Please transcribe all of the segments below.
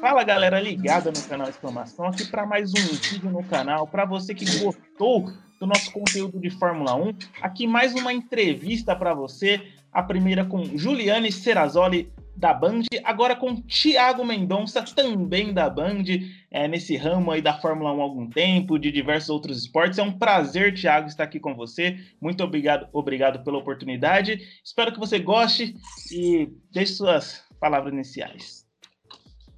Fala galera ligada no canal Exclamação, aqui para mais um vídeo no canal. Para você que gostou do nosso conteúdo de Fórmula 1, aqui mais uma entrevista para você. A primeira com Juliane Serrazoli da Band, agora com Thiago Mendonça, também da Band, é, nesse ramo aí da Fórmula 1 há algum tempo, de diversos outros esportes. É um prazer, Thiago, estar aqui com você. Muito obrigado, obrigado pela oportunidade. Espero que você goste e deixe suas palavras iniciais.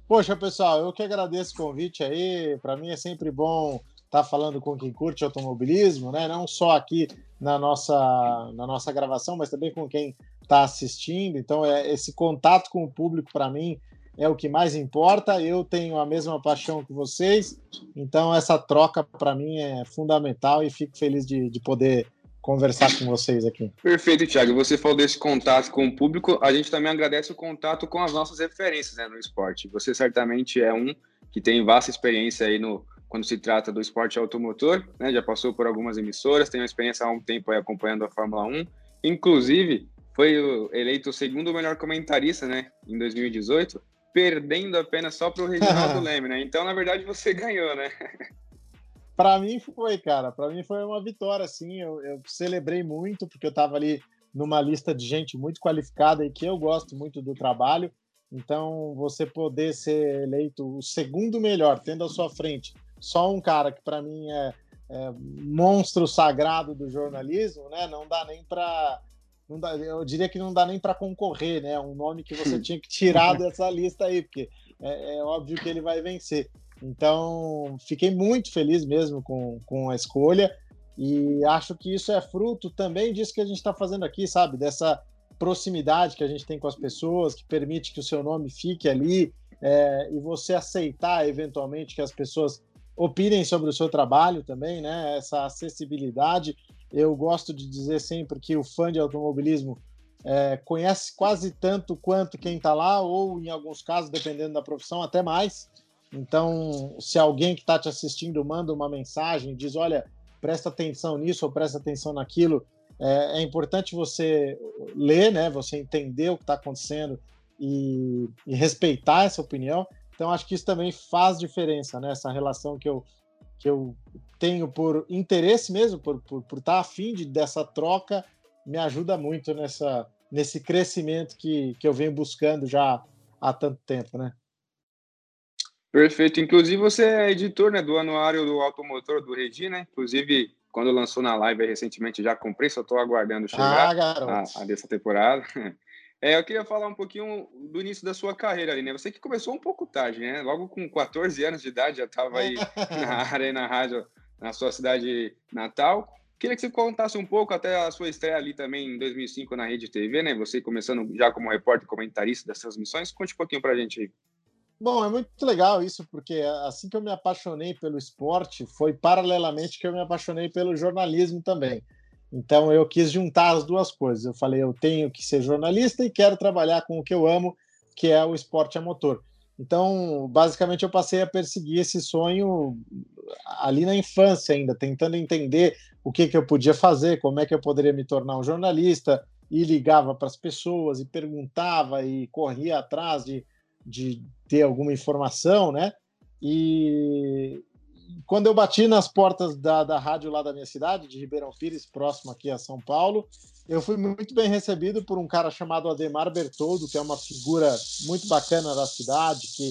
Poxa, pessoal, eu que agradeço o convite aí. Para mim é sempre bom estar tá falando com quem curte automobilismo, né? Não só aqui na nossa, na nossa gravação, mas também com quem está assistindo. Então, é, esse contato com o público, para mim, é o que mais importa. Eu tenho a mesma paixão que vocês, então essa troca, para mim, é fundamental e fico feliz de, de poder conversar com vocês aqui. Perfeito, Thiago. Você falou desse contato com o público, a gente também agradece o contato com as nossas referências né, no esporte. Você certamente é um que tem vasta experiência aí no quando se trata do esporte automotor, né? Já passou por algumas emissoras, tem uma experiência há um tempo acompanhando a Fórmula 1. Inclusive, foi eleito o segundo melhor comentarista, né, em 2018, perdendo apenas só para o Reginaldo Leme, né? Então, na verdade, você ganhou, né? para mim foi, cara. Para mim foi uma vitória, assim. Eu, eu celebrei muito porque eu estava ali numa lista de gente muito qualificada e que eu gosto muito do trabalho. Então, você poder ser eleito o segundo melhor, tendo à sua frente só um cara que para mim é, é, monstro sagrado do jornalismo, né? Não dá nem para dá, eu diria que não dá nem para concorrer, né? Um nome que você tinha que tirar dessa lista aí, porque é, é, óbvio que ele vai vencer. Então, fiquei muito feliz mesmo com, com a escolha e acho que isso é fruto também disso que a gente está fazendo aqui, sabe? Dessa proximidade que a gente tem com as pessoas, que permite que o seu nome fique ali é, e você aceitar eventualmente que as pessoas opinem sobre o seu trabalho também, né? Essa acessibilidade eu gosto de dizer sempre que o fã de automobilismo é, conhece quase tanto quanto quem está lá, ou em alguns casos, dependendo da profissão, até mais. Então, se alguém que está te assistindo manda uma mensagem, diz: olha, presta atenção nisso ou presta atenção naquilo, é, é importante você ler, né? Você entender o que está acontecendo e, e, respeitar essa opinião. Então, acho que isso também faz diferença, né? Essa relação que eu, que eu tenho por interesse mesmo, por estar por, por estar afim de, dessa troca, me ajuda muito nessa, nesse crescimento que, que eu venho buscando já há tanto tempo, né? Perfeito. Inclusive, você é editor né, do anuário do Automotor do Regi, né? Inclusive, quando lançou na live recentemente, já comprei, só estou aguardando chegar ah, a, a, dessa temporada. É, eu queria falar um pouquinho do início da sua carreira ali, né? Você que começou um pouco tarde, né? Logo com 14 anos de idade já estava aí na área na rádio na sua cidade natal. Queria que você contasse um pouco até a sua estreia ali também em 2005 na Rede TV, né? Você começando já como repórter comentarista das transmissões. Conte um pouquinho para a gente aí. Bom, é muito legal isso, porque assim que eu me apaixonei pelo esporte, foi paralelamente que eu me apaixonei pelo jornalismo também. Então eu quis juntar as duas coisas. Eu falei, eu tenho que ser jornalista e quero trabalhar com o que eu amo, que é o esporte a motor. Então, basicamente, eu passei a perseguir esse sonho ali na infância ainda, tentando entender o que, que eu podia fazer, como é que eu poderia me tornar um jornalista, e ligava para as pessoas e perguntava e corria atrás de, de ter alguma informação, né? E quando eu bati nas portas da, da rádio lá da minha cidade, de Ribeirão Pires, próximo aqui a São Paulo, eu fui muito bem recebido por um cara chamado Ademar Bertoldo, que é uma figura muito bacana da cidade, que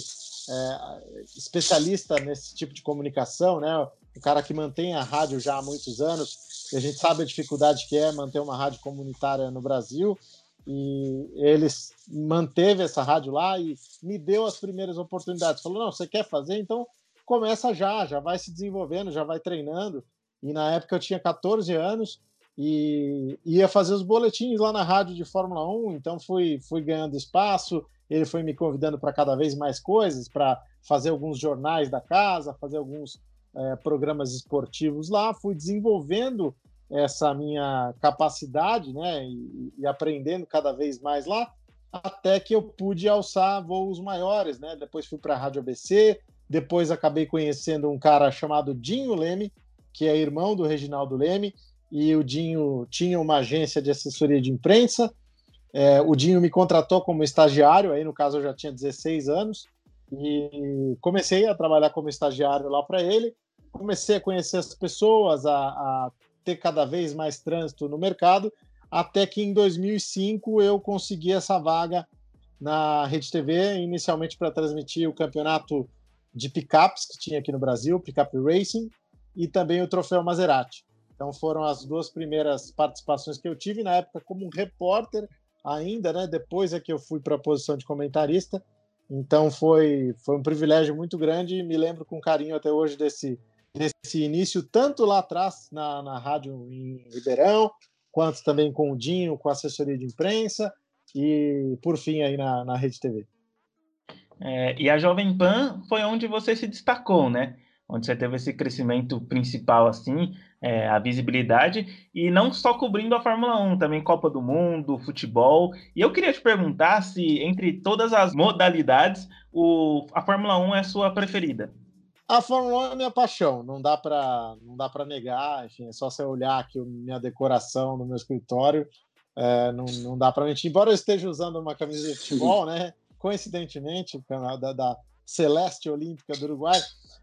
é especialista nesse tipo de comunicação, né? O cara que mantém a rádio já há muitos anos, e a gente sabe a dificuldade que é manter uma rádio comunitária no Brasil, e eles manteve essa rádio lá e me deu as primeiras oportunidades. Falou: não, você quer fazer? Então começa já, já vai se desenvolvendo, já vai treinando. E na época eu tinha 14 anos e ia fazer os boletins lá na rádio de Fórmula 1, então fui, fui ganhando espaço, ele foi me convidando para cada vez mais coisas, para fazer alguns jornais da casa, fazer alguns é, programas esportivos lá, fui desenvolvendo essa minha capacidade, né, e, e, aprendendo cada vez mais lá, até que eu pude alçar voos maiores, né, depois fui para a Rádio ABC, depois acabei conhecendo um cara chamado Dinho Leme, que é irmão do Reginaldo Leme, e o Dinho tinha uma agência de assessoria de imprensa É, o Dinho me contratou como estagiário, aí no caso eu já tinha 16 anos, e comecei a trabalhar como estagiário lá para ele. Comecei a conhecer as pessoas, a, a ter cada vez mais trânsito no mercado, até que em 2005 eu consegui essa vaga na Rede TV, inicialmente para transmitir o campeonato de picapes que tinha aqui no Brasil, Pickup Racing, e também o Troféu Maserati. Então foram as duas primeiras participações que eu tive na época como repórter ainda, né? Depois é que eu fui para a posição de comentarista. Então foi foi um privilégio muito grande e me lembro com carinho até hoje desse desse início tanto lá atrás na, na rádio em Ribeirão, quanto também com o Dinho, com a assessoria de imprensa e por fim aí na, na Rede TV. É, e a Jovem Pan foi onde você se destacou, né? Onde você teve esse crescimento principal, assim, é, a visibilidade, e não só cobrindo a Fórmula 1, também Copa do Mundo, futebol. E eu queria te perguntar se, entre todas as modalidades, o, a Fórmula 1 é a sua preferida. A Fórmula 1 é minha paixão, não dá para não dá para negar, enfim, é só você olhar aqui minha decoração no meu escritório, é, não, não dá para mentir. Embora eu esteja usando uma camisa de futebol, né? Coincidentemente, da, da Celeste Olímpica do Uruguai,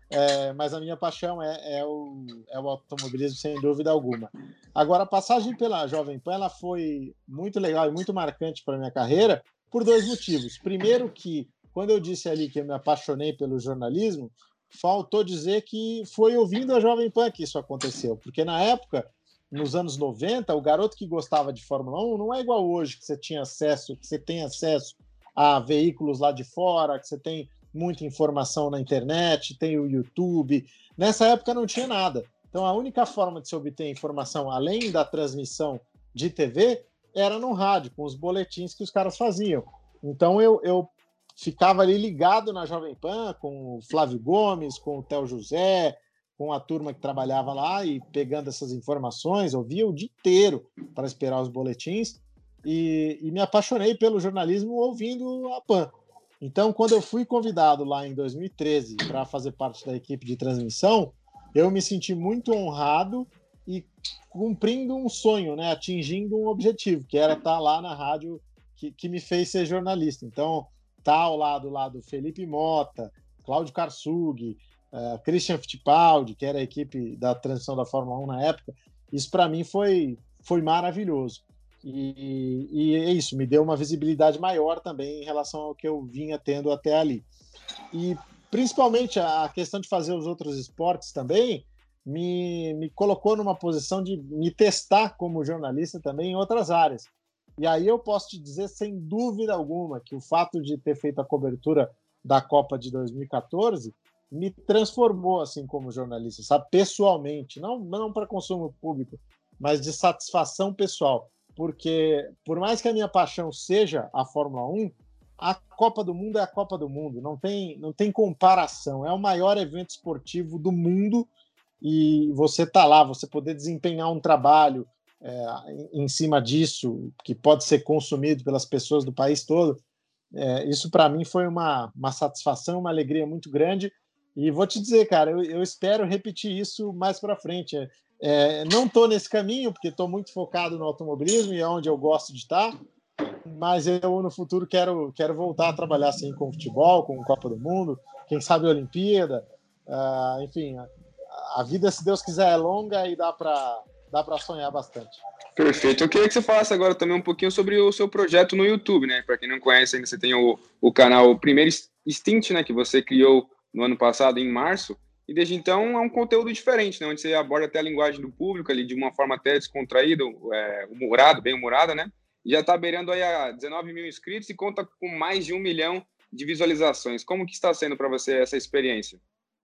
é, mas a minha paixão é, é, o, é o automobilismo, sem dúvida alguma. Agora, a passagem pela Jovem Pan ela foi muito legal e muito marcante para minha carreira por dois motivos. Primeiro, que quando eu disse ali que eu me apaixonei pelo jornalismo, faltou dizer que foi ouvindo a Jovem Pan que isso aconteceu, porque na época, nos anos 90, o garoto que gostava de Fórmula 1 não é igual hoje, que você tinha acesso, que você tem acesso a veículos lá de fora, que você tem muita informação na internet, tem o YouTube. Nessa época não tinha nada. Então a única forma de se obter informação além da transmissão de TV era no rádio, com os boletins que os caras faziam. Então eu, eu ficava ali ligado na Jovem Pan com o Flávio Gomes, com o Theo José, com a turma que trabalhava lá e pegando essas informações, eu via o dia inteiro para esperar os boletins e, e me apaixonei pelo jornalismo ouvindo a Pan. Então, quando eu fui convidado lá em 2013 para fazer parte da equipe de transmissão, eu me senti muito honrado e cumprindo um sonho, né? atingindo um objetivo, que era estar tá lá na rádio que, que me fez ser jornalista. Então, tá ao lado lá do Felipe Mota, Cláudio Karsug, uh, Christian Fittipaldi, que era a equipe da transição da Fórmula 1 na época, isso para mim foi, foi maravilhoso. E, e é isso, me deu uma visibilidade maior também em relação ao que eu vinha tendo até ali. E principalmente a questão de fazer os outros esportes também me, me colocou numa posição de me testar como jornalista também em outras áreas. E aí eu posso te dizer, sem dúvida alguma, que o fato de ter feito a cobertura da Copa de 2014 me transformou assim como jornalista, sabe? Pessoalmente, não, não para consumo público, mas de satisfação pessoal porque por mais que a minha paixão seja a Fórmula 1, a Copa do Mundo é a Copa do Mundo, não tem, não tem comparação. É o maior evento esportivo do mundo e você tá lá, você poder desempenhar um trabalho é, em cima disso, que pode ser consumido pelas pessoas do país todo, é, isso para mim foi uma, uma satisfação, uma alegria muito grande. E vou te dizer, cara, eu, eu espero repetir isso mais para frente. É, não estou nesse caminho, porque estou muito focado no automobilismo e é onde eu gosto de estar, mas eu no futuro quero, quero voltar a trabalhar assim, com futebol, com Copa do Mundo, quem sabe Olimpíada, uh, enfim, a, a, vida, se Deus quiser, é longa e dá para dá para sonhar bastante. Perfeito. Eu queria que você falasse agora também um pouquinho sobre o seu projeto no YouTube, né? Para quem não conhece ainda, você tem o, o canal Primeiro Instinct, né? Que você criou no ano passado, em março. E desde então é um conteúdo diferente, né? Onde você aborda até a linguagem do público ali de uma forma até descontraída, é, humorado, bem humorada, né? Já está beirando aí a 19 mil inscritos e conta com mais de um milhão de visualizações. Como que está sendo para você essa experiência?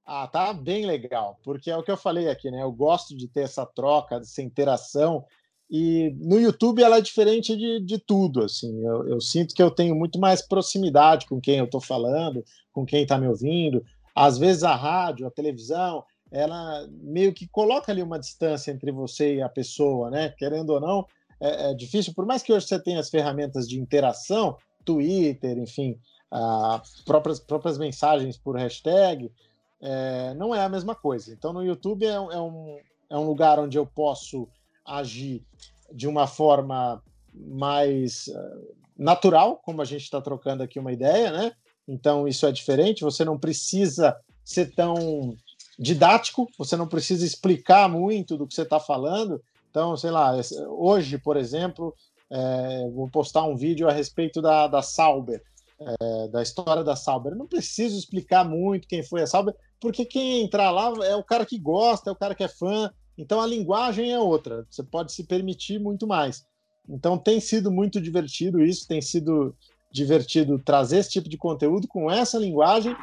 Ah, tá bem legal, porque é o que eu falei aqui, né? Eu gosto de ter essa troca, essa interação. E no YouTube ela é diferente de, de tudo, assim. Eu, eu sinto que eu tenho muito mais proximidade com quem eu estou falando, com quem está me ouvindo. Às vezes a rádio, a televisão, ela meio que coloca ali uma distância entre você e a pessoa, né? Querendo ou não, é, é difícil. Por mais que hoje você tenha as ferramentas de interação, Twitter, enfim, próprias, próprias mensagens por hashtag, é, não é a mesma coisa. Então, no YouTube é, é, um, é um lugar onde eu posso agir de uma forma mais natural, como a gente está trocando aqui uma ideia, né? Então isso é diferente. Você não precisa ser tão didático, você não precisa explicar muito do que você está falando. Então, sei lá, hoje, por exemplo, é, vou postar um vídeo a respeito da, da Sauber, é, da história da Sauber. Não preciso explicar muito quem foi a Sauber, porque quem entrar lá é o cara que gosta, é o cara que é fã. Então a linguagem é outra. Você pode se permitir muito mais. Então tem sido muito divertido isso, tem sido divertido trazer esse tipo de conteúdo com essa linguagem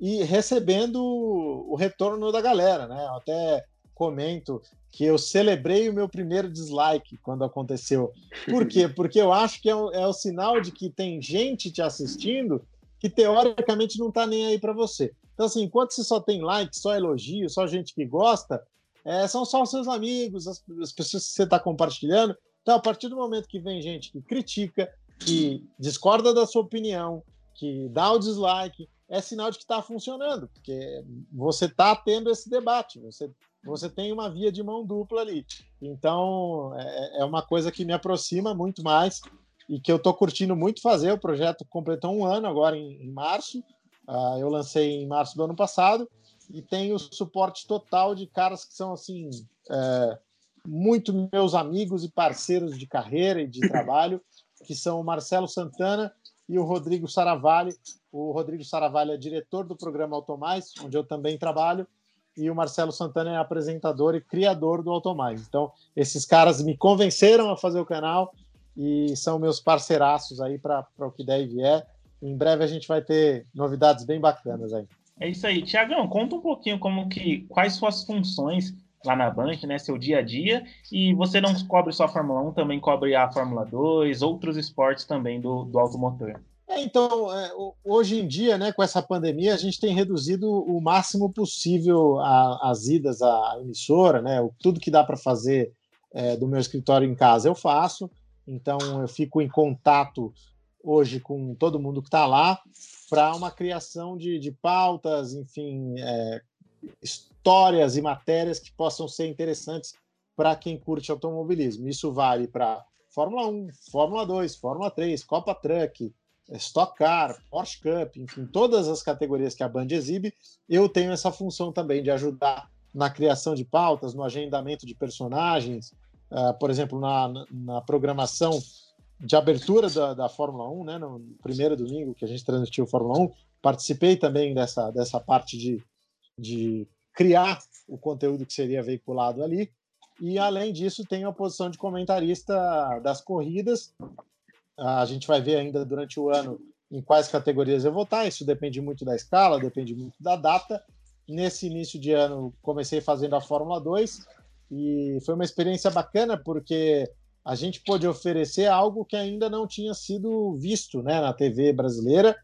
e recebendo o retorno da galera, né? Eu até comento que eu celebrei o meu primeiro dislike quando aconteceu. Por quê? Porque eu acho que é o, é o sinal de que tem gente te assistindo que teoricamente não está nem aí para você. Então, assim, enquanto você só tem like, só elogio, só gente que gosta, é, são só os seus amigos, as, as pessoas que você está compartilhando. Então, a partir do momento que vem gente que critica, que discorda da sua opinião, que dá o dislike, é sinal de que está funcionando, porque você está tendo esse debate, você, você tem uma via de mão dupla ali. Então, é, é uma coisa que me aproxima muito mais e que eu estou curtindo muito fazer. O projeto completou um ano agora em, em março, uh, eu lancei em março do ano passado e tenho suporte total de caras que são assim. É, muito meus amigos e parceiros de carreira e de trabalho, que são o Marcelo Santana e o Rodrigo Saravalli. O Rodrigo Saravalli é diretor do programa Automais, onde eu também trabalho, e o Marcelo Santana é apresentador e criador do Automais. Então, esses caras me convenceram a fazer o canal e são meus parceiraços aí para o que der e vier. Em breve a gente vai ter novidades bem bacanas aí. É isso aí. Tiagão, conta um pouquinho como que quais suas funções lá na Band, né, seu dia a dia, e você não cobre só a Fórmula 1, também cobre a Fórmula 2, outros esportes também do, do automotor. É, então, é, hoje em dia, né, com essa pandemia, a gente tem reduzido o máximo possível a, as idas à emissora, né, tudo que dá para fazer é, do meu escritório em casa eu faço, então eu fico em contato hoje com todo mundo que está lá para uma criação de, de pautas, enfim, é, histórias e matérias que possam ser interessantes para quem curte automobilismo. Isso vale para Fórmula 1, Fórmula 2, Fórmula 3, Copa Truck, Stock Car, Porsche Cup, enfim, todas as categorias que a Band exibe, eu tenho essa função também de ajudar na criação de pautas, no agendamento de personagens, uh, por exemplo, na, na, programação de abertura da, da Fórmula 1, né, no primeiro domingo que a gente transmitiu Fórmula 1, participei também dessa, dessa parte de, de criar o conteúdo que seria veiculado ali. E, além disso, tem a posição de comentarista das corridas. A gente vai ver ainda durante o ano em quais categorias eu vou estar. Isso depende muito da escala, depende muito da data. Nesse início de ano, comecei fazendo a Fórmula 2 e foi uma experiência bacana porque a gente pôde oferecer algo que ainda não tinha sido visto né, na TV brasileira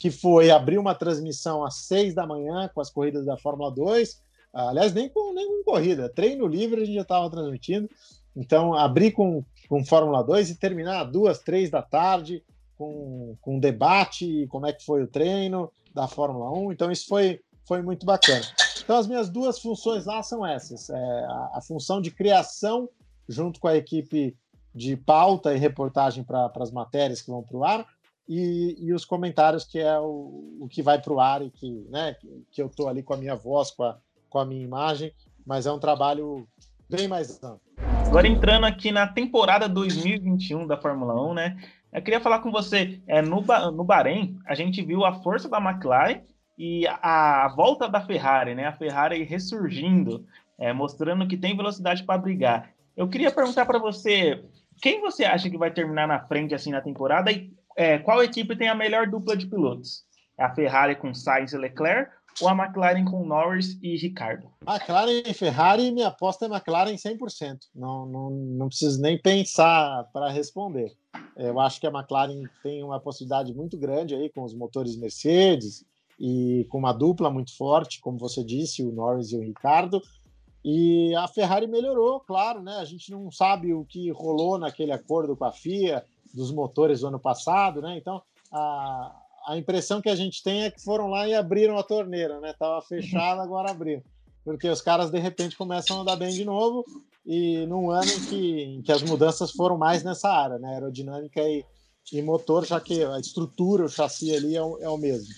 que foi abrir uma transmissão às seis da manhã com as corridas da Fórmula 2. Aliás, nem com, nem com corrida, treino livre a gente já estava transmitindo. Então, abrir com, com Fórmula 2 e terminar às duas, três da tarde com, com debate, como é que foi o treino da Fórmula 1. Então, isso foi, foi muito bacana. Então, as minhas duas funções lá são essas: é a, a função de criação, junto com a equipe de pauta e reportagem para as matérias que vão para o ar, e, e os comentários, que é o, o que vai para o ar e que, né, que eu estou ali com a minha voz, com a, com a minha imagem, mas é um trabalho bem mais amplo. Agora entrando aqui na temporada 2021 da Fórmula 1, né? Eu queria falar com você, é, no, no Bahrein, a gente viu a força da McLaren e a, a volta da Ferrari, né? A Ferrari ressurgindo, é, mostrando que tem velocidade para brigar. Eu queria perguntar para você, quem você acha que vai terminar na frente assim na temporada e é, qual equipe tem a melhor dupla de pilotos? É a Ferrari com Sainz e Leclerc ou a McLaren com Norris e Ricardo? McLaren e Ferrari, minha aposta é McLaren 100%. Não, não, não preciso nem pensar para responder. Eu acho que a McLaren tem uma possibilidade muito grande aí com os motores Mercedes e com uma dupla muito forte, como você disse, o Norris e o Ricardo. E a Ferrari melhorou, claro, né? A gente não sabe o que rolou naquele acordo com a FIA, dos motores do ano passado, né? Então, a, a impressão que a gente tem é que foram lá e abriram a torneira, né? Tava fechada, agora abriram. Porque os caras, de repente, começam a andar bem de novo e num ano em que, em que as mudanças foram mais nessa área, né? Aerodinâmica e, e motor, já que a estrutura, o chassi ali é o, é o mesmo.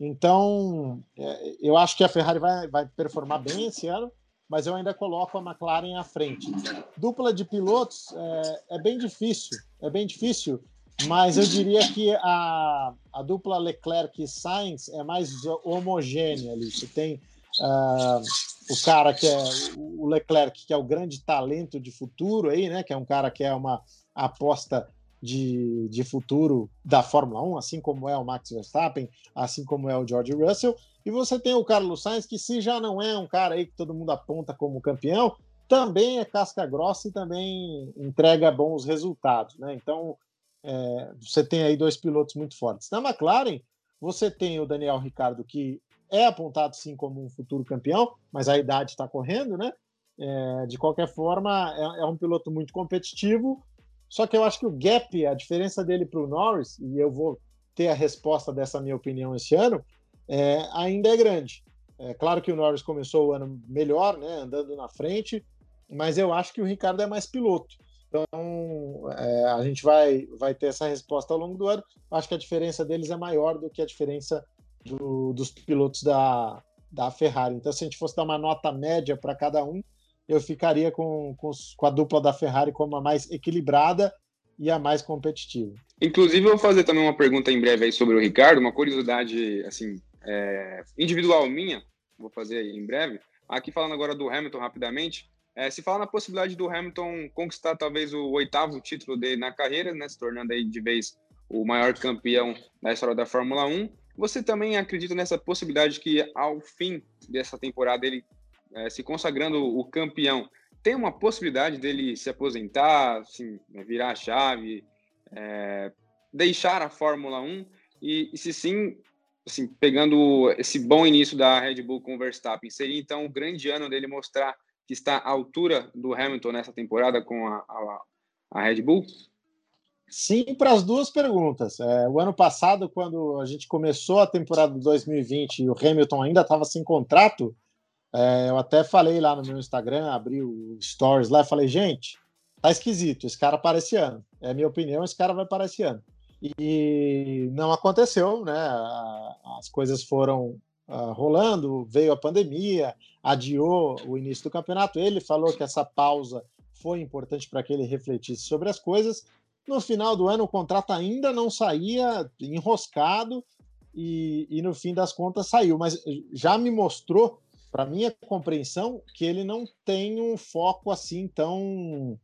Então, é, eu acho que a Ferrari vai, vai performar bem esse ano, mas eu ainda coloco a McLaren à frente. Dupla de pilotos é, é bem difícil, é bem difícil, mas eu diria que a, a dupla Leclerc e Sainz é mais homogênea ali. Você tem uh, o cara que é o Leclerc, que é o grande talento de futuro aí, né? Que é um cara que é uma aposta de, de futuro da Fórmula 1, assim como é o Max Verstappen, assim como é o George Russell. E você tem o Carlos Sainz, que se já não é um cara aí que todo mundo aponta como campeão, também é casca grossa e também entrega bons resultados, né? Então, é, você tem aí dois pilotos muito fortes. Na McLaren, você tem o Daniel Ricardo, que é apontado sim como um futuro campeão, mas a idade está correndo, né? É, de qualquer forma, é, é, um piloto muito competitivo. Só que eu acho que o gap, a diferença dele para o Norris, e eu vou ter a resposta dessa minha opinião esse ano, é, ainda é grande. É claro que o Norris começou o ano melhor, né, andando na frente, mas eu acho que o Ricardo é mais piloto. Então, é, a gente vai, vai ter essa resposta ao longo do ano. Acho que a diferença deles é maior do que a diferença do, dos pilotos da, da Ferrari. Então, se a gente fosse dar uma nota média para cada um, eu ficaria com, com, com, a dupla da Ferrari como a mais equilibrada e a mais competitiva. Inclusive, eu vou fazer também uma pergunta em breve aí sobre o Ricardo, uma curiosidade assim é, individual minha, vou fazer em breve. Aqui falando agora do Hamilton rapidamente, é, se fala na possibilidade do Hamilton conquistar talvez o oitavo título dele na carreira, né, se tornando aí de vez o maior campeão da história da Fórmula 1. Você também acredita nessa possibilidade que ao fim dessa temporada ele é, se consagrando o campeão, tem uma possibilidade dele se aposentar, assim, virar a chave, é, deixar a Fórmula 1 e, e, se sim, assim, pegando esse bom início da Red Bull com o Verstappen, seria então o grande ano dele mostrar que está à altura do Hamilton nessa temporada com a, a, a Red Bull? Sim, para as duas perguntas. É, o ano passado, quando a gente começou a temporada de 2020 e o Hamilton ainda estava sem contrato, é, eu até falei lá no meu Instagram, abri o Stories lá e falei, gente, tá esquisito, esse cara para esse ano. É minha opinião, esse cara vai para esse ano. E não aconteceu, né? As coisas foram uh, rolando, veio a pandemia, adiou o início do campeonato. Ele falou que essa pausa foi importante para que ele refletisse sobre as coisas. No final do ano, o contrato ainda não saía, enroscado, e, e no fim das contas saiu. Mas já me mostrou, para minha compreensão, que ele não tem um foco assim tão.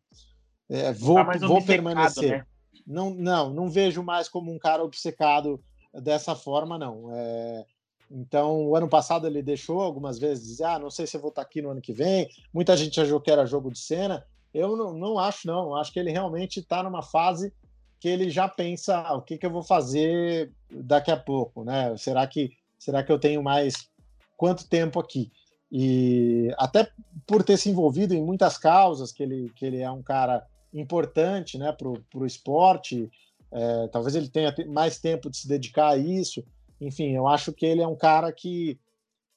É, vou, tá vou permanecer. Né? Não, não, não vejo mais como um cara obcecado dessa forma, não. É, então, o ano passado ele deixou algumas vezes dizer: ah, não sei se eu vou estar aqui no ano que vem. Muita gente achou que era jogo de cena. Eu não, não acho, não. Acho que ele realmente está numa fase que ele já pensa: ah, o que, que eu vou fazer daqui a pouco, né? Será que, será que eu tenho mais quanto tempo aqui? E até por ter se envolvido em muitas causas, que ele, que ele é um cara importante né, para o esporte, é, talvez ele tenha mais tempo de se dedicar a isso enfim, eu acho que ele é um cara que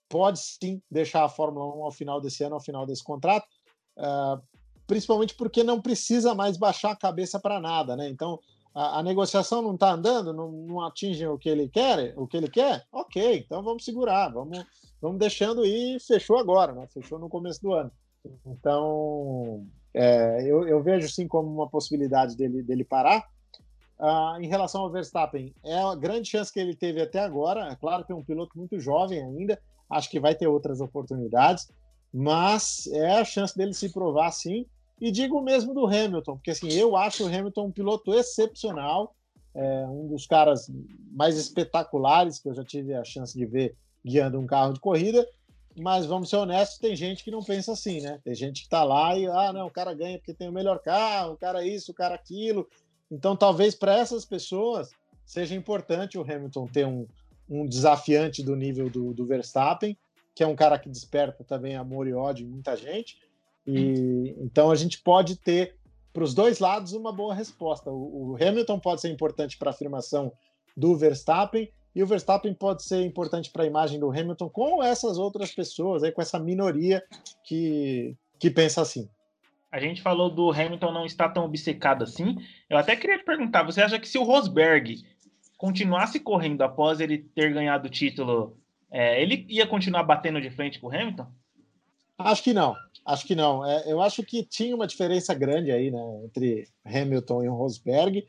pode sim deixar a Fórmula 1 ao final desse ano, ao final desse contrato, uh, principalmente porque não precisa mais baixar a cabeça para nada, né? Então a, a negociação não está andando, não, não atinge o que ele quer, o que ele quer, ok, então vamos segurar, vamos, vamos deixando e fechou agora, né? Fechou no começo do ano. Então é, eu, eu, vejo sim como uma possibilidade dele, dele parar. Uh, em relação ao Verstappen, é a grande chance que ele teve até agora. É claro que é um piloto muito jovem ainda, acho que vai ter outras oportunidades, mas é a chance dele se provar sim. E digo mesmo do Hamilton, porque assim, eu acho o Hamilton um piloto excepcional, é um dos caras mais espetaculares que eu já tive a chance de ver guiando um carro de corrida. Mas vamos ser honestos, tem gente que não pensa assim, né? Tem gente que tá lá e, ah, não, o cara ganha porque tem o melhor carro, o cara isso, o cara aquilo, então, talvez para essas pessoas seja importante o Hamilton ter um, um desafiante do nível do, do, Verstappen, que é um cara que desperta também amor e ódio em muita gente. E então a gente pode ter para os dois lados uma boa resposta. O, o Hamilton pode ser importante para a afirmação do Verstappen e o Verstappen pode ser importante para a imagem do Hamilton com essas outras pessoas aí, com essa minoria que, que pensa assim. A gente falou do Hamilton não estar tão obcecado assim. Eu até queria te perguntar: você acha que se o Rosberg continuasse correndo após ele ter ganhado o título, é, ele ia continuar batendo de frente com o Hamilton? Acho que não. Acho que não. É, eu acho que tinha uma diferença grande aí, né, entre Hamilton e o Rosberg.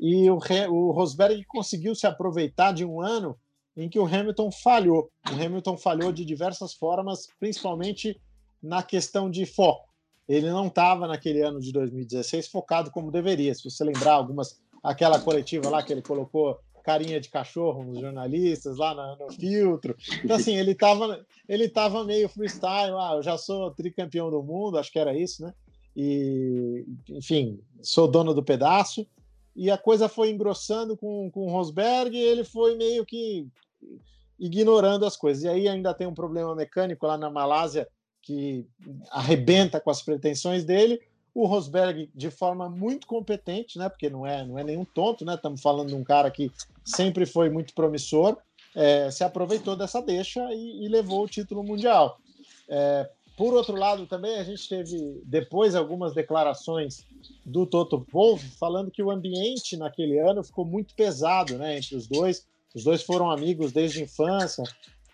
E o, o Rosberg conseguiu se aproveitar de um ano em que o Hamilton falhou. O Hamilton falhou de diversas formas, principalmente na questão de foco. Ele não estava naquele ano de 2016 focado como deveria. Se você lembrar algumas, aquela coletiva lá que ele colocou carinha de cachorro nos jornalistas lá no, no filtro. Então, assim, ele estava ele tava meio freestyle. Ah, eu já sou tricampeão do mundo, acho que era isso, né? E, enfim, sou dono do pedaço. E a coisa foi engrossando com, com o Rosberg e ele foi meio que ignorando as coisas. E aí ainda tem um problema mecânico lá na Malásia que arrebenta com as pretensões dele o Rosberg de forma muito competente, né? Porque não é, não é nenhum tonto, né? Estamos falando de um cara que sempre foi muito promissor, é, se aproveitou dessa deixa e, e levou o título mundial. É, por outro lado, também a gente teve depois algumas declarações do Toto Wolff falando que o ambiente naquele ano ficou muito pesado, né? Entre os dois, os dois foram amigos desde a infância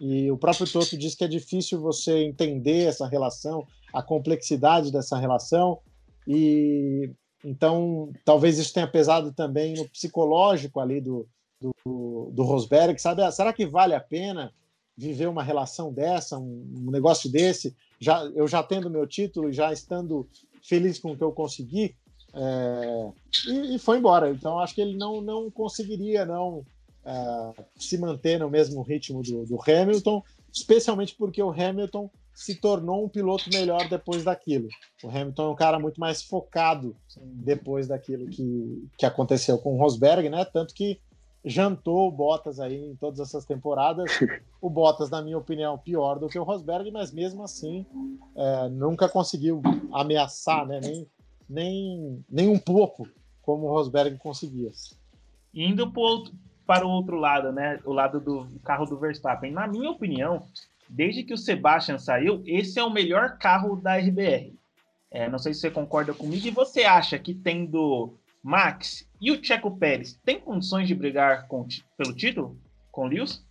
e o próprio Toto disse que é difícil você entender essa relação, a complexidade dessa relação. E então talvez isso tenha pesado também no psicológico ali do, do, do Rosberg, sabe? Ah, será que vale a pena viver uma relação dessa, um, um negócio desse? Já, eu já tendo meu título, já estando feliz com o que eu consegui, é, e, e, foi embora. Então acho que ele não, não conseguiria não é, se manter no mesmo ritmo do, do Hamilton, especialmente porque o Hamilton se tornou um piloto melhor depois daquilo. O Hamilton é um cara muito mais focado depois daquilo que, que aconteceu com o Rosberg, né? Tanto que jantou o Bottas aí em todas essas temporadas. O Bottas, na minha opinião, pior do que o Rosberg, mas mesmo assim é, nunca conseguiu ameaçar, né? Nem, nem, nem um pouco como o Rosberg conseguia. Indo para o outro lado, né? O lado do carro do Verstappen. Na minha opinião, desde que o Sebastian saiu, esse é o melhor carro da RBR. É, não sei se você concorda comigo. E você acha que tendo Max e o Checo Pérez tem condições de brigar com, pelo título com Lewis?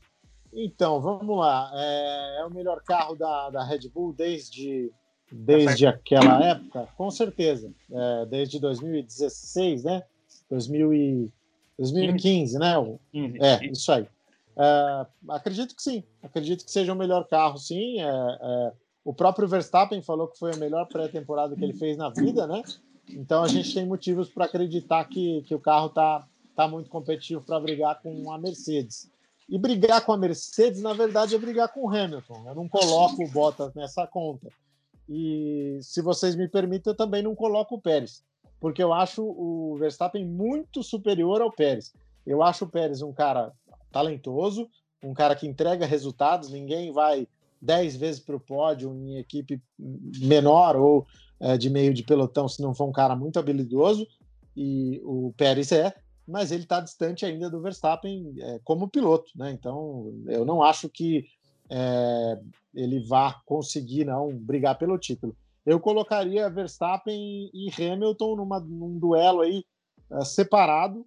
Então, vamos lá. É, é, o melhor carro da, da Red Bull desde, desde aquela época? Com certeza. É, desde 2016, né? 2000 e, 2015, 15. né? 15. É, isso aí. É, acredito que sim, acredito que seja o melhor carro, sim. É, é, o próprio Verstappen falou que foi a melhor pré-temporada que ele fez na vida, né? Então a gente tem motivos para acreditar que, que o carro tá, tá muito competitivo para brigar com a Mercedes. E brigar com a Mercedes, na verdade, é brigar com o Hamilton. Eu não coloco o Bottas nessa conta. E se vocês me permitem, eu também não coloco o Pérez, porque eu acho o Verstappen muito superior ao Pérez. Eu acho o Pérez um cara talentoso, um cara que entrega resultados, ninguém vai dez vezes para o pódio em equipe menor ou é, de meio de pelotão se não for um cara muito habilidoso, e o Pérez é, mas ele está distante ainda do Verstappen é, como piloto, né? Então eu não acho que é, ele vá conseguir não brigar pelo título. Eu colocaria Verstappen e Hamilton numa, num duelo aí é, separado,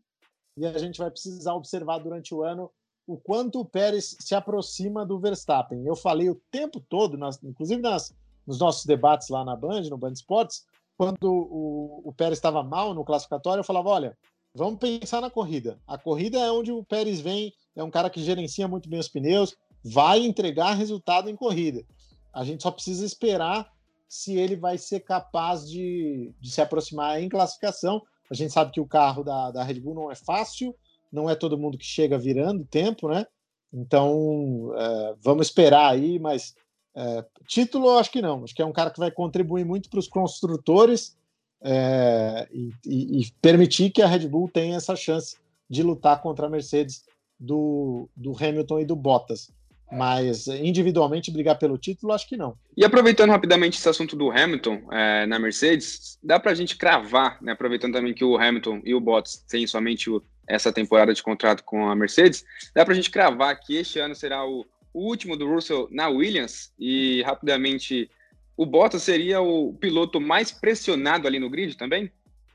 e a gente vai precisar observar durante o ano o quanto o Pérez se aproxima do Verstappen. Eu falei o tempo todo, nas, inclusive nas, nos nossos debates lá na Band, no Band Esportes, quando o, o Pérez estava mal no classificatório, eu falava: olha, vamos pensar na corrida. A corrida é onde o Pérez vem, é um cara que gerencia muito bem os pneus, vai entregar resultado em corrida. A gente só precisa esperar se ele vai ser capaz de, de se aproximar em classificação a gente sabe que o carro da, da Red Bull não é fácil, não é todo mundo que chega virando tempo, né? Então, é, vamos esperar aí, mas é, título eu acho que não. Acho que é um cara que vai contribuir muito para os construtores é, e, e, e, permitir que a Red Bull tenha essa chance de lutar contra a Mercedes do, do Hamilton e do Bottas. Mas individualmente brigar pelo título, acho que não. E aproveitando rapidamente esse assunto do Hamilton é, na Mercedes, dá para a gente cravar, né, aproveitando também que o Hamilton e o Bottas têm somente o, essa temporada de contrato com a Mercedes, dá para a gente cravar que este ano será o, o, último do Russell na Williams. E rapidamente o Bottas seria o piloto mais pressionado ali no grid também?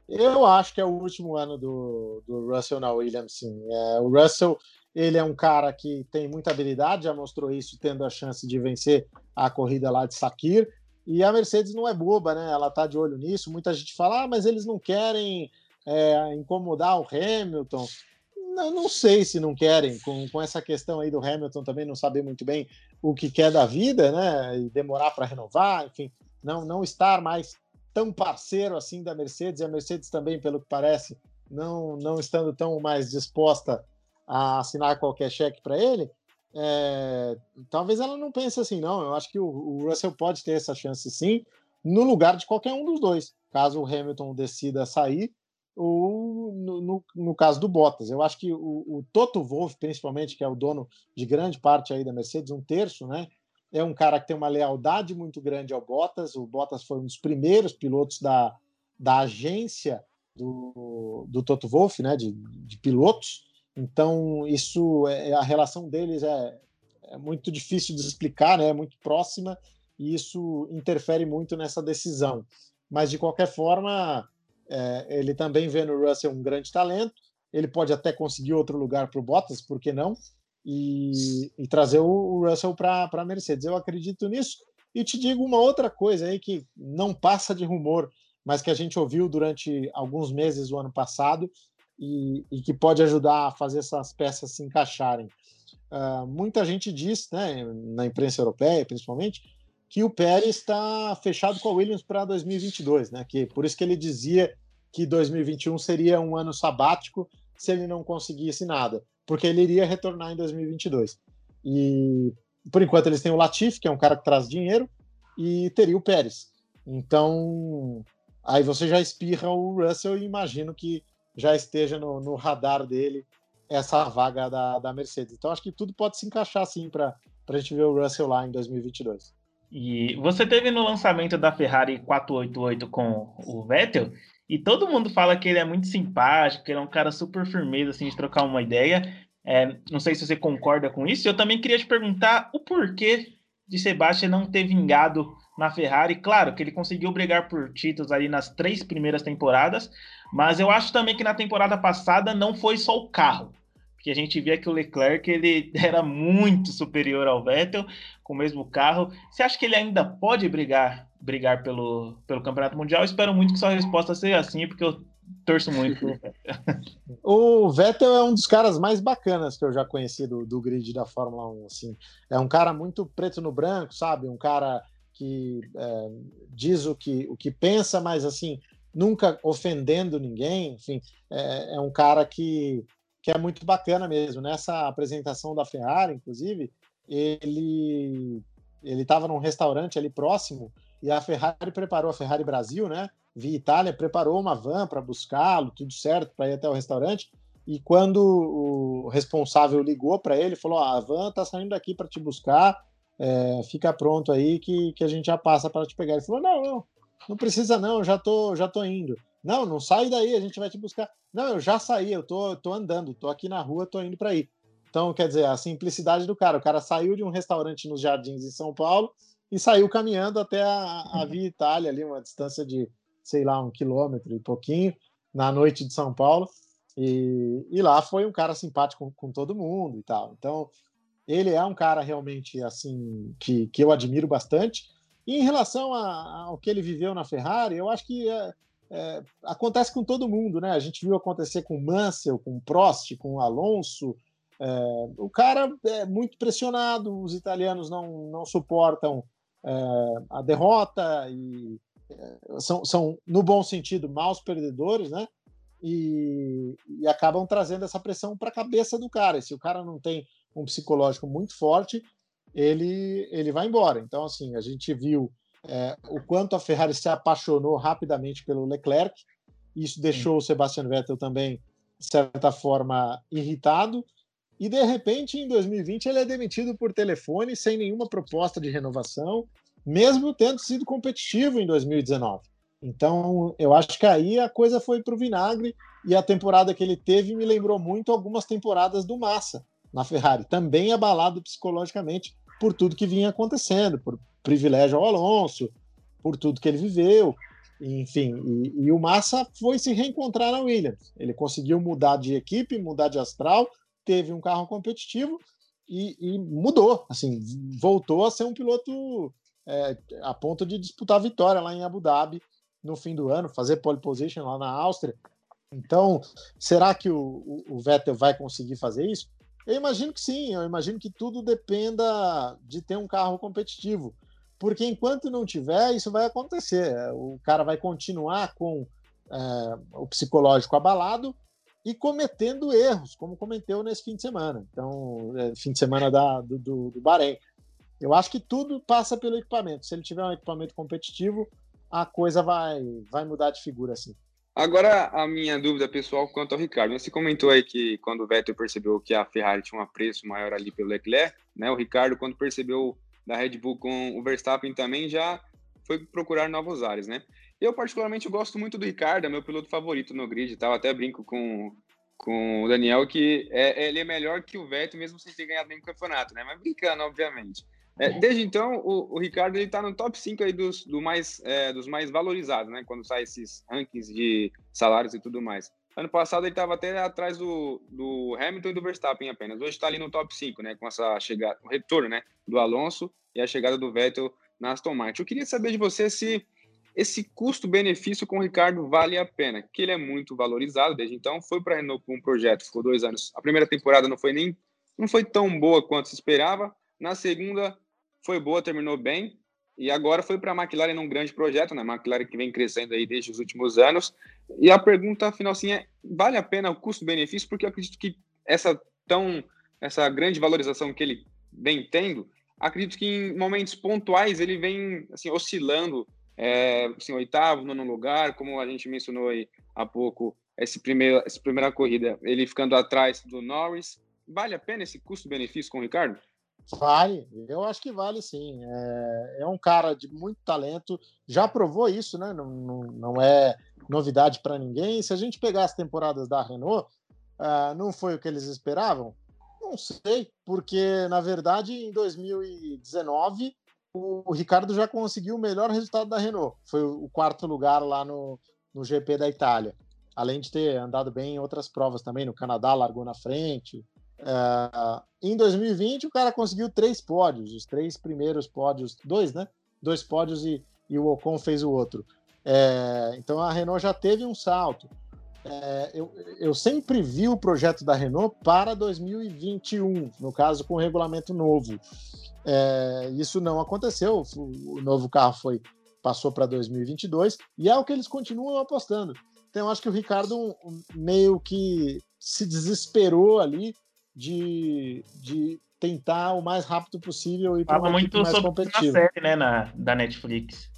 Eu acho que é o último ano do, do Russell na Williams, sim. É, o Russell, ele é um cara que tem muita habilidade, já mostrou isso tendo a chance de vencer a corrida lá de Sakir. E a Mercedes não é boba, né? Ela tá de olho nisso. Muita gente fala, ah, mas eles não querem é, incomodar o Hamilton. Não, não sei se não querem, com, com essa questão aí do Hamilton também não saber muito bem o que quer da vida, né? E demorar para renovar, enfim, não, não estar mais tão parceiro assim da Mercedes, e a Mercedes também, pelo que parece, não, não estando tão mais disposta a assinar qualquer cheque para ele, é, talvez ela não pense assim, não. Eu acho que o, o, Russell pode ter essa chance sim, no lugar de qualquer um dos dois, caso o Hamilton decida sair, ou no, no, no caso do Bottas. Eu acho que o, o, Toto Wolff, principalmente, que é o dono de grande parte aí da Mercedes, um terço, né? É um cara que tem uma lealdade muito grande ao Bottas. O Bottas foi um dos primeiros pilotos da, da agência do, do Toto Wolff, né? De, de pilotos. Então, isso é a relação deles é, é muito difícil de explicar, né? É muito próxima e isso interfere muito nessa decisão. Mas de qualquer forma, é, ele também vê no Russell um grande talento. Ele pode até conseguir outro lugar para o Bottas, por que não? E, e trazer o Russell para a Mercedes. Eu acredito nisso. E te digo uma outra coisa aí que não passa de rumor, mas que a gente ouviu durante alguns meses do ano passado e, e que pode ajudar a fazer essas peças se encaixarem. Uh, muita gente diz, né, na imprensa europeia principalmente, que o Pérez está fechado com a Williams para 2022, né? Que por isso que ele dizia que 2021 seria um ano sabático se ele não conseguisse nada, porque ele iria retornar em 2022. E por enquanto eles têm o Latifi, que é um cara que traz dinheiro, e teria o Pérez. Então, aí você já espirra o Russell e imagino que já esteja no, no radar dele essa vaga da, da Mercedes. Então, acho que tudo pode se encaixar assim para a gente ver o Russell lá em 2022. E você teve no lançamento da Ferrari 488 com o Vettel, e todo mundo fala que ele é muito simpático, que ele é um cara super firmeza, assim, de trocar uma ideia. É, não sei se você concorda com isso. Eu também queria te perguntar o porquê de Sebastian não ter vingado na Ferrari. Claro que ele conseguiu brigar por títulos ali nas três primeiras temporadas, mas eu acho também que na temporada passada não foi só o carro porque a gente via que o Leclerc ele era muito superior ao Vettel com o mesmo carro. Você acha que ele ainda pode brigar brigar pelo, pelo Campeonato Mundial? Eu espero muito que sua resposta seja assim, porque eu torço muito. o Vettel é um dos caras mais bacanas que eu já conheci do, do grid da Fórmula 1. Assim. É um cara muito preto no branco, sabe? Um cara que é, diz o que, o que pensa, mas assim, nunca ofendendo ninguém. Enfim, é, é um cara que que é muito bacana mesmo. Nessa apresentação da Ferrari, inclusive, ele ele estava num restaurante ali próximo e a Ferrari preparou, a Ferrari Brasil, né? Via Itália, preparou uma van para buscá-lo, tudo certo, para ir até o restaurante. E quando o responsável ligou para ele, falou: ah, a van está saindo daqui para te buscar, é, fica pronto aí que, que a gente já passa para te pegar. Ele falou: não, não, não precisa não, já tô, já tô indo. Não, não sai daí, a gente vai te buscar. Não, eu já saí, eu tô, tô andando, tô aqui na rua, tô indo para aí. Então, quer dizer, a simplicidade do cara. O cara saiu de um restaurante nos Jardins em São Paulo e saiu caminhando até a, a Via Itália, ali, uma distância de, sei lá, um quilômetro e pouquinho, na noite de São Paulo. E, e lá foi um cara simpático com, com todo mundo e tal. Então, ele é um cara realmente, assim, que, que eu admiro bastante. E em relação a, ao que ele viveu na Ferrari, eu acho que é, é, acontece com todo mundo, né? A gente viu acontecer com Mansell, com Prost, com Alonso. É, o cara é muito pressionado, os italianos não, não suportam é, a derrota e é, são, são, no bom sentido, maus perdedores, né? E, e acabam trazendo essa pressão para a cabeça do cara. E se o cara não tem um psicológico muito forte, ele, ele vai embora. Então, assim, a gente viu é, o quanto a Ferrari se apaixonou rapidamente pelo Leclerc. Isso deixou Sim. o Sebastian Vettel também, de certa forma, irritado. E de repente, em 2020, ele é demitido por telefone sem nenhuma proposta de renovação, mesmo tendo sido competitivo em 2019. Então, eu acho que aí a coisa foi para o vinagre e a temporada que ele teve me lembrou muito algumas temporadas do Massa na Ferrari, também abalado psicologicamente por tudo que vinha acontecendo, por privilégio ao Alonso, por tudo que ele viveu, enfim. E, e, o Massa foi se reencontrar na Williams. Ele conseguiu mudar de equipe, mudar de astral, teve um carro competitivo e, e mudou, assim, voltou a ser um piloto é, a ponto de disputar vitória lá em Abu Dhabi no fim do ano, fazer pole position lá na Áustria. Então, será que o, o, Vettel vai conseguir fazer isso? Eu imagino que sim, eu imagino que tudo dependa de ter um carro competitivo. Porque enquanto não tiver, isso vai acontecer. O cara vai continuar com é, o psicológico abalado e cometendo erros, como cometeu nesse fim de semana. Então, é, fim de semana da, do, do, do Bahrein. Eu acho que tudo passa pelo equipamento. Se ele tiver um equipamento competitivo, a coisa vai, vai mudar de figura assim. Agora, a minha dúvida pessoal quanto ao Ricardo. Você comentou aí que quando o Vettel percebeu que a Ferrari tinha um apreço maior ali pelo Leclerc, né? O Ricardo, quando percebeu da Red Bull com o Verstappen também, já foi procurar novos ares, né? Eu, particularmente, gosto muito do Ricardo, é meu piloto favorito no grid e tal. Até brinco com, com o Daniel que é, ele é melhor que o Vettel, mesmo sem ter ganhado nenhum campeonato, né? Mas brincando, obviamente. É, desde então, o, o Ricardo está no top 5 aí dos, do mais, é, dos mais valorizados, né? Quando sai esses rankings de salários e tudo mais. Ano passado ele estava até atrás do, do Hamilton e do Verstappen apenas. Hoje está ali no top 5, né? Com essa chegada, o retorno, né? Do Alonso e a chegada do Vettel na Aston Martin. Eu queria saber de você se esse custo-benefício com o Ricardo vale a pena, que ele é muito valorizado desde então. Foi para a Renault com um projeto, ficou dois anos. A primeira temporada não foi nem não foi tão boa quanto se esperava. Na segunda foi boa, terminou bem. E agora foi para a McLaren num grande projeto, né? McLaren que vem crescendo aí desde os últimos anos. E a pergunta final assim é: vale a pena o custo-benefício? Porque eu acredito que essa tão essa grande valorização que ele vem tendo, acredito que em momentos pontuais ele vem assim oscilando, é, assim, oitavo, nono lugar, como a gente mencionou aí há pouco, esse primeiro, essa primeira corrida, ele ficando atrás do Norris. Vale a pena esse custo-benefício com o Ricardo? Vale, eu acho que vale sim. É, é um cara de muito talento, já provou isso, né? Não, não, não é novidade para ninguém. Se a gente pegar as temporadas da Renault, uh, não foi o que eles esperavam? Não sei, porque na verdade em 2019 o Ricardo já conseguiu o melhor resultado da Renault. Foi o quarto lugar lá no, no GP da Itália. Além de ter andado bem em outras provas também, no Canadá largou na frente, Uh, em 2020, o cara conseguiu três pódios, os três primeiros pódios, dois, né? Dois pódios e, e o Ocon fez o outro. É, então a Renault já teve um salto. É, eu, eu, sempre vi o projeto da Renault para 2021, no caso com o regulamento novo. É, isso não aconteceu, o, o novo carro foi passou para 2022 e é o que eles continuam apostando. Então eu acho que o Ricardo meio que se desesperou ali de, de tentar o mais rápido possível e Fala muito mais sobre isso na série, né, na, da Netflix.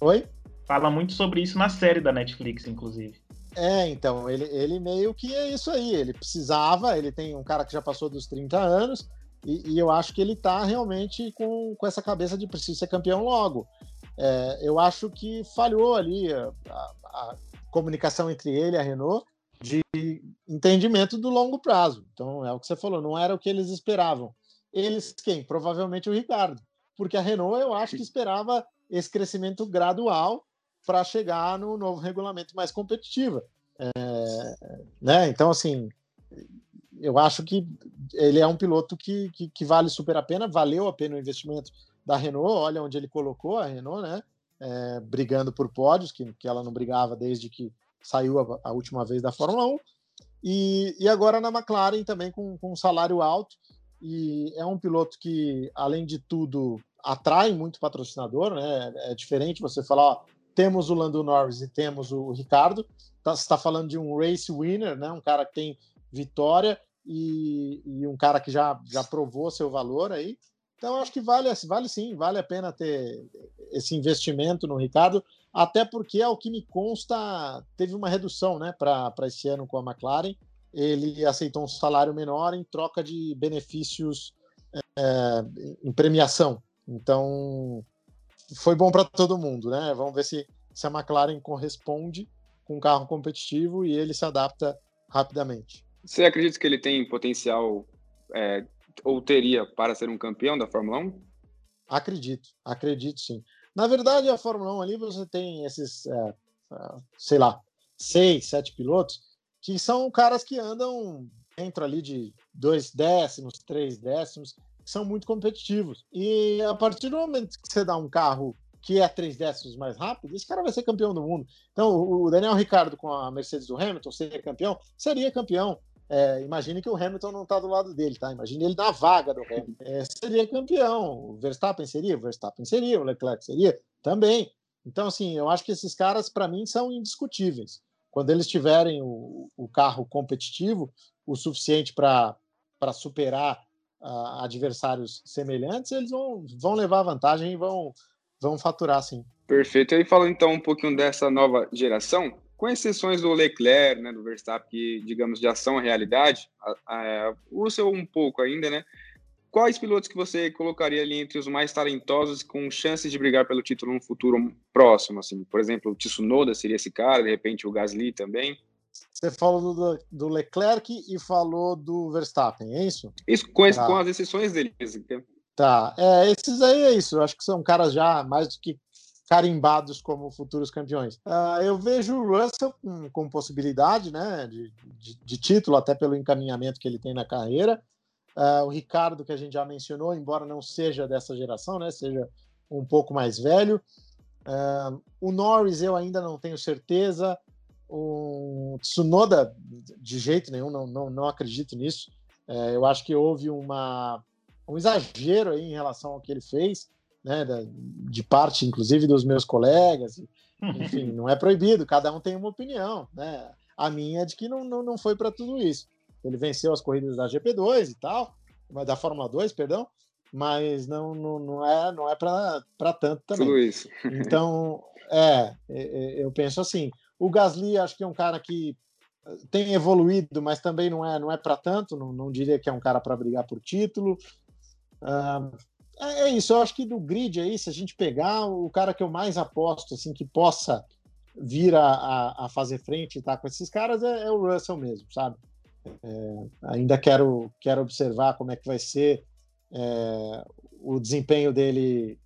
Oi? Fala muito sobre isso na série da Netflix, inclusive. É, então, ele, ele meio que é isso aí. Ele precisava, ele tem um cara que já passou dos 30 anos, e, e eu acho que ele tá realmente com, com essa cabeça de preciso ser campeão logo. É, eu acho que falhou ali a, a, a comunicação entre ele e a Renault, de entendimento do longo prazo. Então, é o que você falou, não era o que eles esperavam. Eles quem? Provavelmente o Ricardo. Porque a Renault, eu acho que esperava esse crescimento gradual para chegar no novo regulamento mais competitivo. É, né? Então, assim, eu acho que ele é um piloto que, que, que, vale super a pena, valeu a pena o investimento da Renault, olha onde ele colocou a Renault, né? É, brigando por pódios, que, que ela não brigava desde que saiu a, a última vez da Fórmula 1, e, e agora na McLaren também com, com um salário alto, e é um piloto que, além de tudo, atrai muito patrocinador, né? É diferente você falar, ó, temos o Lando Norris e temos o Ricardo, tá, você está falando de um race winner, né? Um cara que tem vitória e, e, um cara que já, já provou seu valor aí. Então, acho que vale, vale sim, vale a pena ter esse investimento no Ricardo até porque, ao que me consta, teve uma redução né, para esse ano com a McLaren. Ele aceitou um salário menor em troca de benefícios é, em premiação. Então, foi bom para todo mundo. Né? Vamos ver se, se a McLaren corresponde com um carro competitivo e ele se adapta rapidamente. Você acredita que ele tem potencial é, ou teria para ser um campeão da Fórmula 1? Acredito, acredito sim. Na verdade, a Fórmula 1 ali você tem esses, é, sei lá, seis, sete pilotos que são caras que andam dentro ali de dois décimos, três décimos, que são muito competitivos. E a partir do momento que você dá um carro que é três décimos mais rápido, esse cara vai ser campeão do mundo. Então, o Daniel Ricardo com a Mercedes do Hamilton seria campeão? Seria campeão. É, imagine que o Hamilton não está do lado dele, tá? Imagine ele na vaga do Hamilton. É, seria campeão. O Verstappen seria? O Verstappen seria. O Leclerc seria? Também. Então, assim, eu acho que esses caras, para mim, são indiscutíveis. Quando eles tiverem o, o carro competitivo o suficiente para superar uh, adversários semelhantes, eles vão, vão levar vantagem e vão, vão faturar, sim. Perfeito. E falando então um pouquinho dessa nova geração, com exceções do Leclerc, né, do Verstappen, que, digamos, já são a realidade, o Russell um pouco ainda, né? Quais pilotos que você colocaria ali entre os mais talentosos com chances de brigar pelo título no futuro próximo? Assim, por exemplo, o Tsunoda seria esse cara, de repente o Gasly também. Você falou do, do Leclerc e falou do Verstappen, é isso? Isso, com, tá. com as exceções deles. Tá, é, esses aí é isso. Eu acho que são caras já mais do que carimbados como futuros campeões. Uh, eu vejo o Russell com, com possibilidade né, de, de, de, título, até pelo encaminhamento que ele tem na carreira. Uh, o Ricardo, que a gente já mencionou, embora não seja dessa geração, né, seja um pouco mais velho. Uh, o Norris eu ainda não tenho certeza. O Tsunoda, de jeito nenhum, não, não, não acredito nisso. Uh, eu acho que houve uma, um exagero aí em relação ao que ele fez, né, de parte, inclusive, dos meus colegas. Enfim, não é proibido, cada um tem uma opinião. Né? A minha é de que não, não, não foi para tudo isso. Ele venceu as corridas da GP2 e tal, da Fórmula 2, perdão, mas não, não, não é, não é para tanto também. Tudo isso. então, é, é, é, eu penso assim. O Gasly acho que é um cara que tem evoluído, mas também não é, não é para tanto. Não, não diria que é um cara para brigar por título. Uh, é, isso. Eu acho que do grid aí, se a gente pegar o cara que eu mais aposto, assim, que possa vir a, a, a fazer frente e tá com esses caras é, é o Russell mesmo, sabe? É, ainda quero, quero observar como é que vai ser é, o desempenho dele,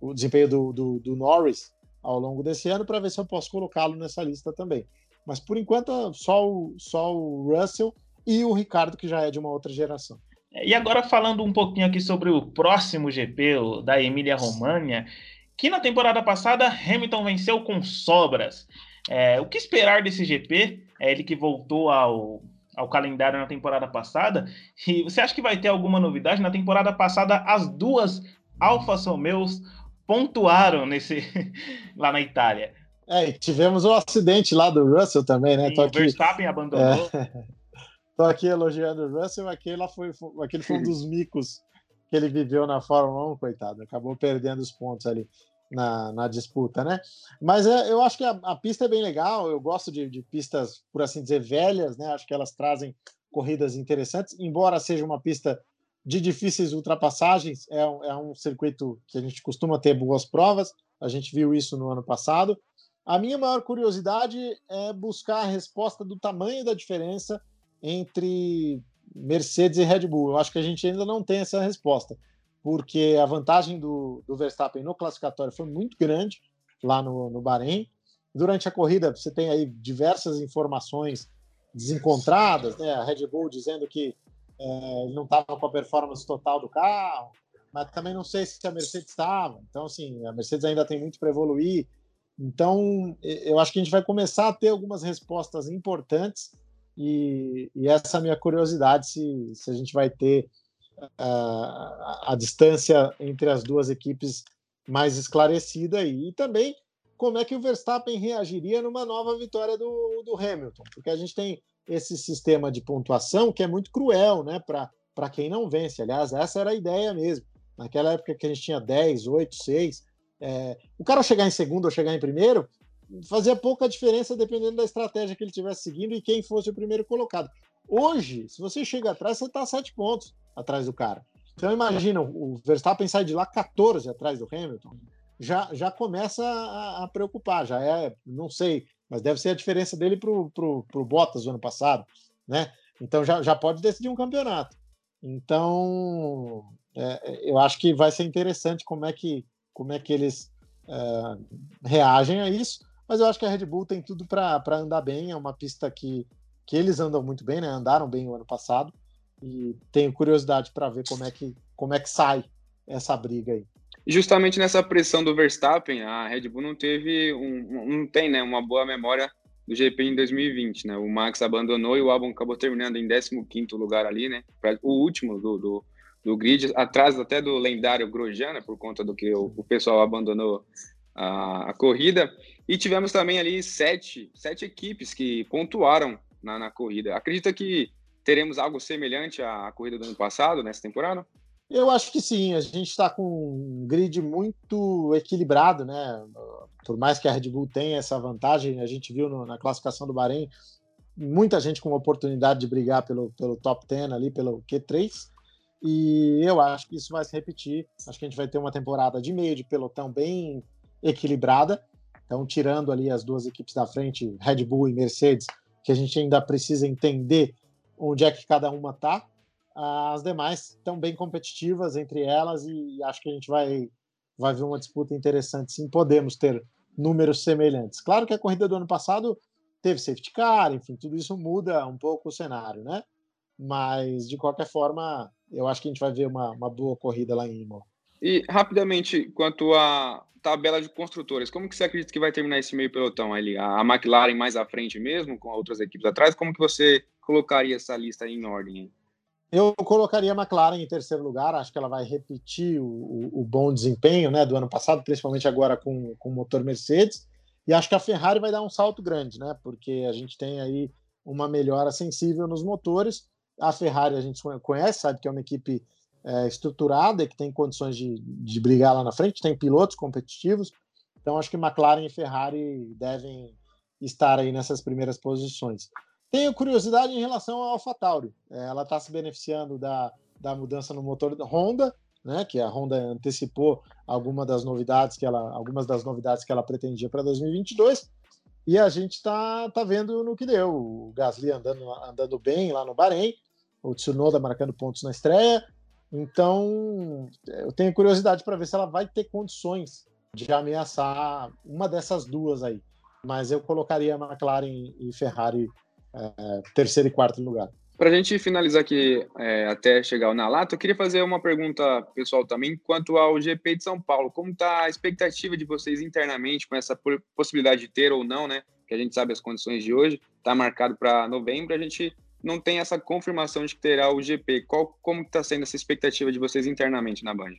o desempenho do, do, do Norris ao longo desse ano para ver se eu posso colocá-lo nessa lista também. Mas por enquanto só o, só o Russell e o Ricardo que já é de uma outra geração. E agora falando um pouquinho aqui sobre o próximo GP o da Emília Romagna, que na temporada passada Hamilton venceu com sobras. É, o que esperar desse GP? É ele que voltou ao ao calendário na temporada passada. E você acha que vai ter alguma novidade? Na temporada passada, as duas Alfa Romeos pontuaram nesse lá na Itália. É, tivemos o um acidente lá do Russell também, né? Sim, o Verstappen abandonou. É... Tô aqui elogiando o Russell, aquele foi, aquele foi um dos micos que ele viveu na Fórmula 1, coitado. Acabou perdendo os pontos ali na, na disputa, né? Mas é, eu acho que a, a, pista é bem legal. Eu gosto de, de, pistas, por assim dizer, velhas, né? Acho que elas trazem corridas interessantes, embora seja uma pista de difíceis ultrapassagens. É um, é um circuito que a gente costuma ter boas provas. A gente viu isso no ano passado. A minha maior curiosidade é buscar a resposta do tamanho da diferença entre Mercedes e Red Bull. Eu acho que a gente ainda não tem essa resposta porque a vantagem do, do Verstappen no classificatório foi muito grande lá no, no Bahrein. Durante a corrida, você tem aí diversas informações desencontradas, né? A Red Bull dizendo que é, não estava com a performance total do carro, mas também não sei se a Mercedes estava. Então, assim, a Mercedes ainda tem muito para evoluir. Então, eu acho que a gente vai começar a ter algumas respostas importantes e, e essa é a minha curiosidade se, se a gente vai ter a, a distância entre as duas equipes mais esclarecida e, e também como é que o Verstappen reagiria numa nova vitória do, do Hamilton, porque a gente tem esse sistema de pontuação que é muito cruel né, para quem não vence. Aliás, essa era a ideia mesmo. Naquela época que a gente tinha 10, 8, 6, é, o cara chegar em segundo ou chegar em primeiro fazia pouca diferença dependendo da estratégia que ele estivesse seguindo e quem fosse o primeiro colocado. Hoje, se você chega atrás, você está 7 pontos atrás do cara. Então imagina, o Verstappen sai de lá 14 atrás do Hamilton, já, já começa a, a preocupar, já é, não sei, mas deve ser a diferença dele pro, pro Bottas no ano passado, né? Então já, já pode decidir um campeonato. Então é, eu acho que vai ser interessante como é que, como é que eles é, reagem a isso. Mas eu acho que a Red Bull tem tudo para andar bem. É uma pista que, que eles andam muito bem, né? Andaram bem o ano passado. E tenho curiosidade para ver como é, que, como é que sai essa briga aí. Justamente nessa pressão do Verstappen, a Red Bull não teve um, não tem, né, uma boa memória do GP em 2020, né? O Max abandonou e o Albon acabou terminando em 15º lugar ali, né? O último do, do, do grid, atrás até do lendário Grosjean, né? por conta do que o, o pessoal abandonou a, a, corrida. E tivemos também ali sete, sete equipes que pontuaram na, na corrida. Acredita que teremos algo semelhante à corrida do ano passado, nessa temporada? Eu acho que sim, a gente está com um grid muito equilibrado, né? Por mais que a Red Bull tenha essa vantagem, a gente viu no, na classificação do Bahrein muita gente com oportunidade de brigar pelo, pelo top 10 ali, pelo Q3, e eu acho que isso vai se repetir. Acho que a gente vai ter uma temporada de meio de pelotão bem equilibrada. Então, tirando ali as duas equipes da frente, Red Bull e Mercedes, que a gente ainda precisa entender onde é que cada uma está as demais estão bem competitivas entre elas e acho que a gente vai, vai ver uma disputa interessante sim. Podemos ter números semelhantes. Claro que a corrida do ano passado teve safety car, enfim, tudo isso muda um pouco o cenário, né? Mas, de qualquer forma, eu acho que a gente vai ver uma, uma boa corrida lá em Imola. E, rapidamente, quanto à tabela de construtores, como que você acredita que vai terminar esse meio pelotão ali? A McLaren mais à frente mesmo, com outras equipes atrás? Como que você colocaria essa lista em ordem? Eu colocaria a McLaren em terceiro lugar, acho que ela vai repetir o, o, o bom desempenho né, do ano passado, principalmente agora com, com o motor Mercedes. E acho que a Ferrari vai dar um salto grande, né? Porque a gente tem aí uma melhora sensível nos motores. A Ferrari a gente conhece, sabe que é uma equipe é, estruturada e que tem condições de, de brigar lá na frente, tem pilotos competitivos. Então acho que McLaren e Ferrari devem estar aí nessas primeiras posições. Tenho curiosidade em relação ao AlphaTauri. É, ela está se beneficiando da, da mudança no motor da Honda, né, que a Honda antecipou alguma das novidades que ela, algumas das novidades que ela pretendia para 2022. E a gente está tá vendo no que deu. O Gasly andando, andando bem lá no Bahrein, o Tsunoda marcando pontos na estreia. Então, eu tenho curiosidade para ver se ela vai ter condições de ameaçar uma dessas duas aí. Mas eu colocaria McLaren e Ferrari é, terceiro e quarto lugar. Para a gente finalizar aqui, é, até chegar ao Nalato, eu queria fazer uma pergunta pessoal também quanto ao GP de São Paulo. Como está a expectativa de vocês internamente com essa possibilidade de ter ou não, né? Que a gente sabe as condições de hoje, está marcado para novembro, a gente não tem essa confirmação de que terá o GP. Qual, como está sendo essa expectativa de vocês internamente na Band?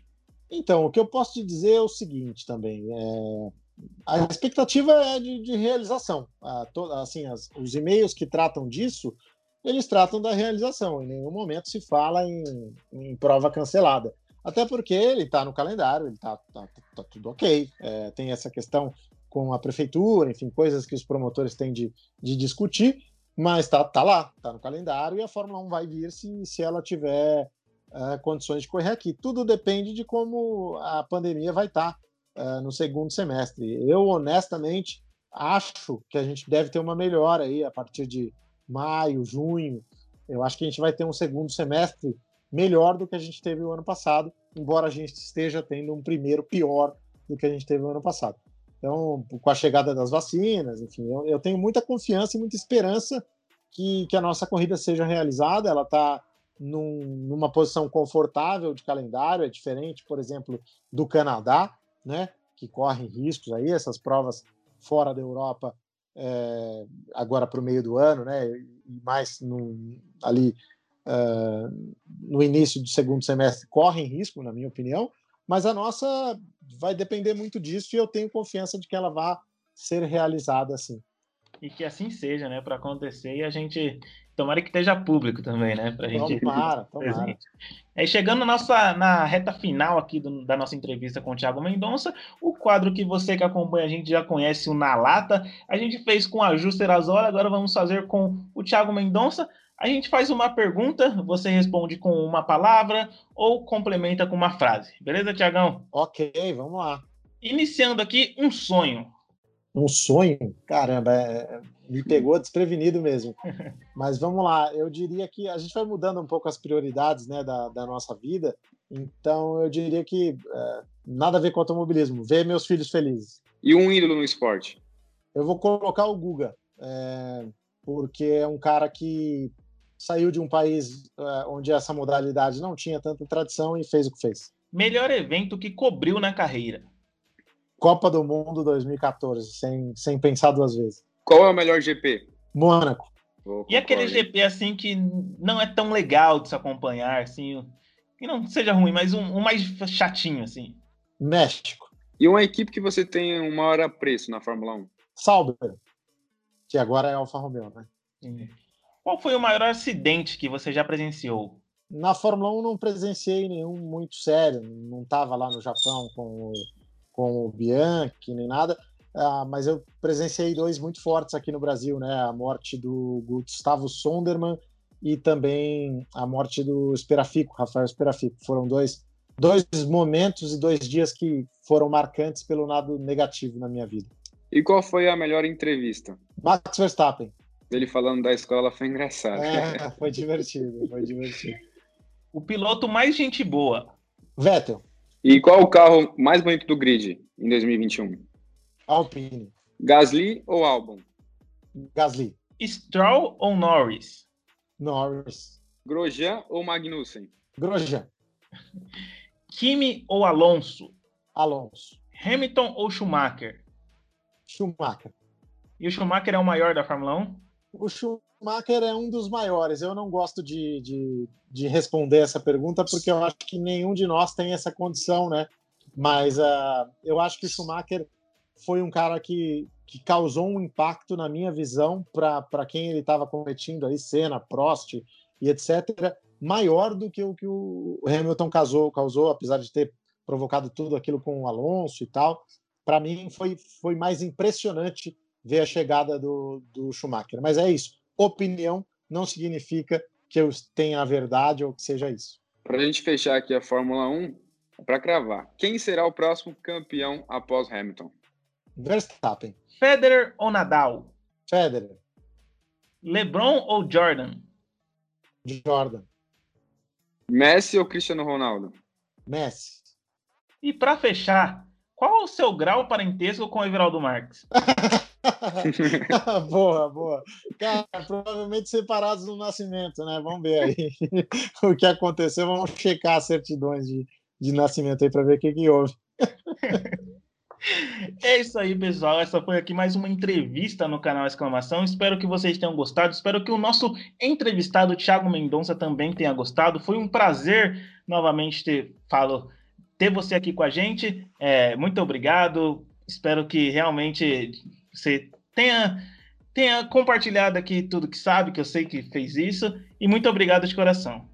Então, o que eu posso te dizer é o seguinte também. É a expectativa é de, de realização. A, to, assim, as, os e-mails que tratam disso, eles tratam da realização. Em nenhum momento se fala em, em prova cancelada. Até porque ele está no calendário, ele está tá, tá, tudo ok. É, tem essa questão com a prefeitura, enfim, coisas que os promotores têm de, de discutir, mas está tá lá, está no calendário e a Fórmula 1 vai vir se, se ela tiver é, condições de correr aqui. Tudo depende de como a pandemia vai estar. Tá uh, no segundo semestre. Eu, honestamente, acho que a gente deve ter uma melhora aí a partir de maio, junho. Eu acho que a gente vai ter um segundo semestre melhor do que a gente teve o ano passado, embora a gente esteja tendo um primeiro pior do que a gente teve o ano passado. Então, com a chegada das vacinas, enfim, eu, eu tenho muita confiança e muita esperança que, que a nossa corrida seja realizada. Ela está num, numa posição confortável de calendário, é diferente, por exemplo, do Canadá, né, que correm riscos aí, essas provas fora da Europa é, agora para o meio do ano, né, e mais no, ali uh, no início do segundo semestre correm risco, na minha opinião, mas a nossa vai depender muito disso e eu tenho confiança de que ela vá ser realizada assim. E que assim seja, né, para acontecer e a gente Tomara que esteja público também, né? Pra gente. Tomara, tomara. É, chegando na, nossa, na reta final aqui do, da nossa entrevista com o Thiago Mendonça, o quadro que você que acompanha a gente já conhece, o Na Lata, a gente fez com a Ju Azora, agora vamos fazer com o Thiago Mendonça. A gente faz uma pergunta, você responde com uma palavra ou complementa com uma frase. Beleza, Tiagão? Ok, vamos lá. Iniciando aqui um sonho. Um sonho? Caramba, é, é, me pegou desprevenido mesmo. Mas vamos lá, eu diria que a gente vai mudando um pouco as prioridades né, da, da nossa vida, então eu diria que é, nada a ver com automobilismo, ver meus filhos felizes. E um ídolo no esporte? Eu vou colocar o Guga, é, porque é um cara que saiu de um país é, onde essa modalidade não tinha tanta tradição e fez o que fez. Melhor evento que cobriu na carreira? Copa do Mundo 2014, sem, sem pensar duas vezes. Qual é o melhor GP? Mônaco. E aquele GP assim que não é tão legal de se acompanhar, assim, que não seja ruim, mas um, um mais chatinho, assim. México. E uma equipe que você tem um maior apreço na Fórmula 1? Sauber, que agora é Alfa Romeo, né? Qual foi o maior acidente que você já presenciou? Na Fórmula 1 não presenciei nenhum muito sério, não estava lá no Japão com o, com o Bianchi nem nada, uh, mas eu presenciei dois muito fortes aqui no Brasil, né? A morte do Gustavo Sonderman e também a morte do Esperafico, Rafael Esperafico. Foram dois, dois momentos e dois dias que foram marcantes pelo lado negativo na minha vida. E qual foi a melhor entrevista? Max Verstappen. Ele falando da escola foi engraçado. É, foi divertido, foi divertido. O piloto mais gente boa. Vettel. E qual o carro mais bonito do grid em 2021? Alpine. Gasly ou Albon? Gasly. Stroll ou Norris? Norris. Grosjean ou Magnussen? Grosjean. Kimi ou Alonso? Alonso. Hamilton ou Schumacher? Schumacher. E o Schumacher é o maior da Fórmula 1? O Schumacher é um dos maiores. Eu não gosto de, de, de responder essa pergunta porque eu acho que nenhum de nós tem essa condição, né? Mas uh, eu acho que o Schumacher foi um cara que, que causou um impacto na minha visão para quem ele estava competindo aí, Senna, Prost e etc., maior do que o que o Hamilton causou, causou apesar de ter provocado tudo aquilo com o Alonso e tal. Para mim foi, foi mais impressionante ver a chegada do, do Schumacher. Mas é isso. Opinião não significa que eu tenha a verdade ou que seja isso. Para a gente fechar aqui a Fórmula 1, para cravar, quem será o próximo campeão após Hamilton? Verstappen. Federer ou Nadal? Federer. LeBron ou Jordan? Jordan. Messi ou Cristiano Ronaldo? Messi. E para fechar, qual é o seu grau parentesco com o Everaldo Marques? boa, boa. Cara, provavelmente separados no nascimento, né? Vamos ver aí o que aconteceu. Vamos checar as certidões de, de nascimento aí para ver o que, que houve. É isso aí, pessoal. Essa foi aqui mais uma entrevista no canal Exclamação. Espero que vocês tenham gostado. Espero que o nosso entrevistado Thiago Mendonça também tenha gostado. Foi um prazer novamente ter, falo, ter você aqui com a gente. É, muito obrigado. Espero que realmente você tenha, tenha compartilhado aqui tudo que sabe, que eu sei que fez isso. E muito obrigado de coração.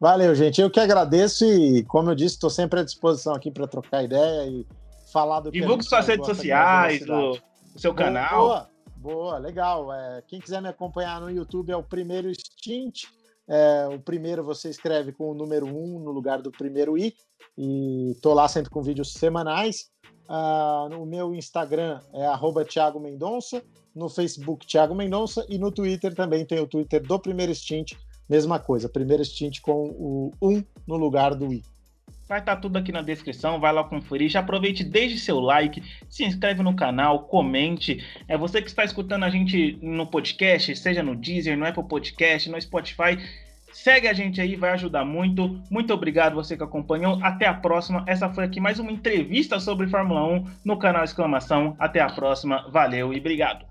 Valeu, gente. Eu que agradeço e, como eu disse, estou sempre à disposição aqui para trocar ideia e falar do Divulgue suas redes sociais, o seu canal. Boa, boa legal. É, quem quiser me acompanhar no YouTube é o Primeiro Stint. É, o primeiro você escreve com o número 1 um no lugar do primeiro I. E tô lá sempre com vídeos semanais. Uh, no meu Instagram é Thiago Mendonça, no Facebook Thiago Mendonça e no Twitter também tem o Twitter do Primeiro Stint, mesma coisa, Primeiro Stint com o 1 no lugar do I. Vai estar tá tudo aqui na descrição, vai lá conferir. Já aproveite, desde seu like, se inscreve no canal, comente. É você que está escutando a gente no podcast, seja no Deezer, no Apple Podcast, no Spotify. Segue a gente aí, vai ajudar muito. Muito obrigado você que acompanhou. Até a próxima. Essa foi aqui mais uma entrevista sobre Fórmula 1 no canal Exclamação. Até a próxima. Valeu e obrigado.